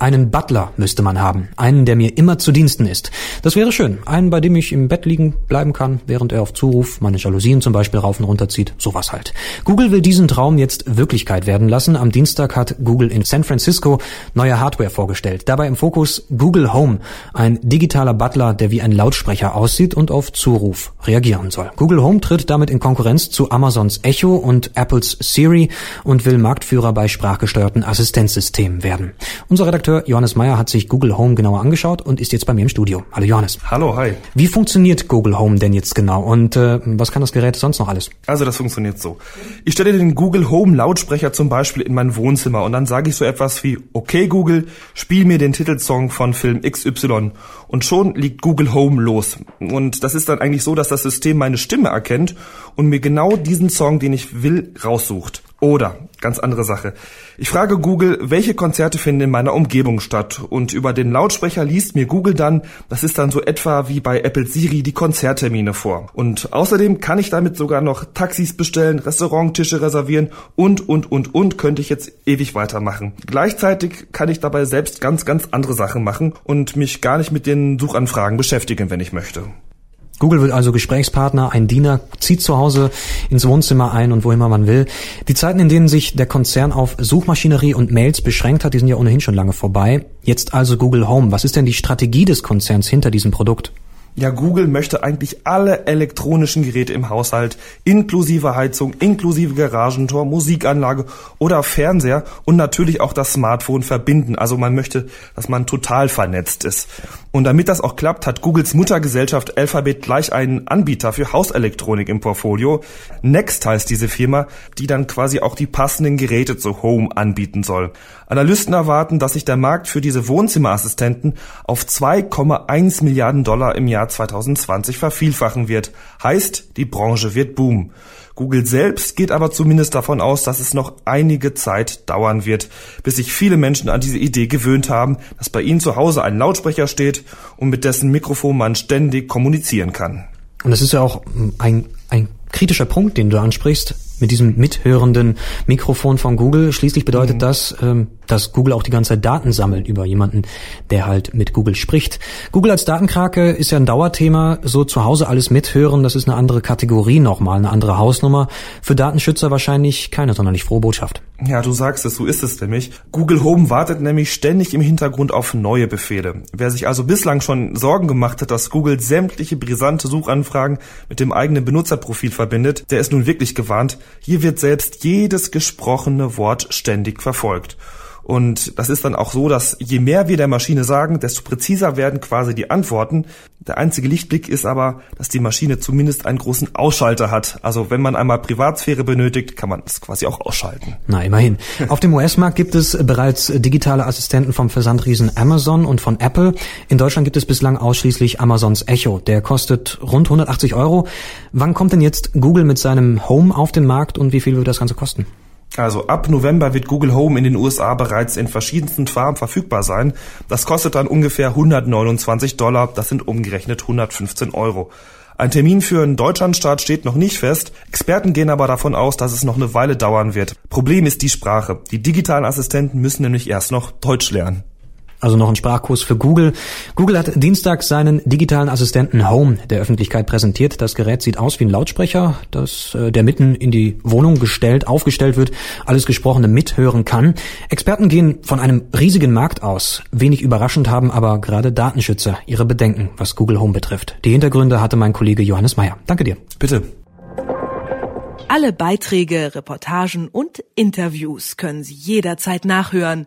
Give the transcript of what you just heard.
Einen Butler müsste man haben. Einen, der mir immer zu Diensten ist. Das wäre schön. Einen, bei dem ich im Bett liegen bleiben kann, während er auf Zuruf meine Jalousien zum Beispiel rauf und runter zieht. Sowas halt. Google will diesen Traum jetzt Wirklichkeit werden lassen. Am Dienstag hat Google in San Francisco neue Hardware vorgestellt. Dabei im Fokus Google Home. Ein digitaler Butler, der wie ein Lautsprecher aussieht und auf Zuruf reagieren soll. Google Home tritt damit in Konkurrenz zu Amazons Echo und Apples Siri und will Marktführer bei sprachgesteuerten Assistenzsystemen werden. Unser Redakteur Chefredakteur Johannes Meyer hat sich Google Home genauer angeschaut und ist jetzt bei mir im Studio. Hallo Johannes. Hallo, hi. Wie funktioniert Google Home denn jetzt genau und äh, was kann das Gerät sonst noch alles? Also das funktioniert so. Ich stelle den Google Home Lautsprecher zum Beispiel in mein Wohnzimmer und dann sage ich so etwas wie, okay Google, spiel mir den Titelsong von Film XY und schon liegt Google Home los. Und das ist dann eigentlich so, dass das System meine Stimme erkennt und mir genau diesen Song, den ich will, raussucht. Oder, ganz andere Sache. Ich frage Google, welche Konzerte finden in meiner Umgebung statt und über den Lautsprecher liest mir Google dann, das ist dann so etwa wie bei Apple Siri, die Konzerttermine vor. Und außerdem kann ich damit sogar noch Taxis bestellen, Restauranttische reservieren und, und, und, und könnte ich jetzt ewig weitermachen. Gleichzeitig kann ich dabei selbst ganz, ganz andere Sachen machen und mich gar nicht mit den Suchanfragen beschäftigen, wenn ich möchte. Google wird also Gesprächspartner, ein Diener zieht zu Hause ins Wohnzimmer ein und wo immer man will. Die Zeiten, in denen sich der Konzern auf Suchmaschinerie und Mails beschränkt hat, die sind ja ohnehin schon lange vorbei. Jetzt also Google Home. Was ist denn die Strategie des Konzerns hinter diesem Produkt? Ja, Google möchte eigentlich alle elektronischen Geräte im Haushalt, inklusive Heizung, inklusive Garagentor, Musikanlage oder Fernseher und natürlich auch das Smartphone verbinden. Also man möchte, dass man total vernetzt ist. Und damit das auch klappt, hat Googles Muttergesellschaft Alphabet gleich einen Anbieter für Hauselektronik im Portfolio. Next heißt diese Firma, die dann quasi auch die passenden Geräte zu Home anbieten soll. Analysten erwarten, dass sich der Markt für diese Wohnzimmerassistenten auf 2,1 Milliarden Dollar im Jahr 2020 vervielfachen wird. Heißt, die Branche wird boomen. Google selbst geht aber zumindest davon aus, dass es noch einige Zeit dauern wird, bis sich viele Menschen an diese Idee gewöhnt haben, dass bei ihnen zu Hause ein Lautsprecher steht und mit dessen Mikrofon man ständig kommunizieren kann. Und das ist ja auch ein, ein kritischer Punkt, den du ansprichst mit diesem mithörenden Mikrofon von Google. Schließlich bedeutet mhm. das, ähm, dass Google auch die ganze Zeit Daten sammelt über jemanden, der halt mit Google spricht. Google als Datenkrake ist ja ein Dauerthema. So zu Hause alles mithören, das ist eine andere Kategorie nochmal, eine andere Hausnummer. Für Datenschützer wahrscheinlich keine sonderlich frohe Botschaft. Ja, du sagst es, so ist es nämlich. Google Home wartet nämlich ständig im Hintergrund auf neue Befehle. Wer sich also bislang schon Sorgen gemacht hat, dass Google sämtliche brisante Suchanfragen mit dem eigenen Benutzerprofil verbindet, der ist nun wirklich gewarnt. Hier wird selbst jedes gesprochene Wort ständig verfolgt. Und das ist dann auch so, dass je mehr wir der Maschine sagen, desto präziser werden quasi die Antworten. Der einzige Lichtblick ist aber, dass die Maschine zumindest einen großen Ausschalter hat. Also wenn man einmal Privatsphäre benötigt, kann man es quasi auch ausschalten. Na, immerhin. Auf dem US-Markt gibt es bereits digitale Assistenten vom Versandriesen Amazon und von Apple. In Deutschland gibt es bislang ausschließlich Amazons Echo. Der kostet rund 180 Euro. Wann kommt denn jetzt Google mit seinem Home auf den Markt und wie viel wird das Ganze kosten? Also ab November wird Google Home in den USA bereits in verschiedensten Farben verfügbar sein. Das kostet dann ungefähr 129 Dollar, das sind umgerechnet 115 Euro. Ein Termin für einen Deutschlandstart steht noch nicht fest. Experten gehen aber davon aus, dass es noch eine Weile dauern wird. Problem ist die Sprache. Die digitalen Assistenten müssen nämlich erst noch Deutsch lernen. Also noch ein Sprachkurs für Google. Google hat Dienstag seinen digitalen Assistenten Home der Öffentlichkeit präsentiert. Das Gerät sieht aus wie ein Lautsprecher, das, äh, der mitten in die Wohnung gestellt, aufgestellt wird, alles Gesprochene mithören kann. Experten gehen von einem riesigen Markt aus. Wenig überraschend haben aber gerade Datenschützer ihre Bedenken, was Google Home betrifft. Die Hintergründe hatte mein Kollege Johannes Meyer. Danke dir. Bitte. Alle Beiträge, Reportagen und Interviews können Sie jederzeit nachhören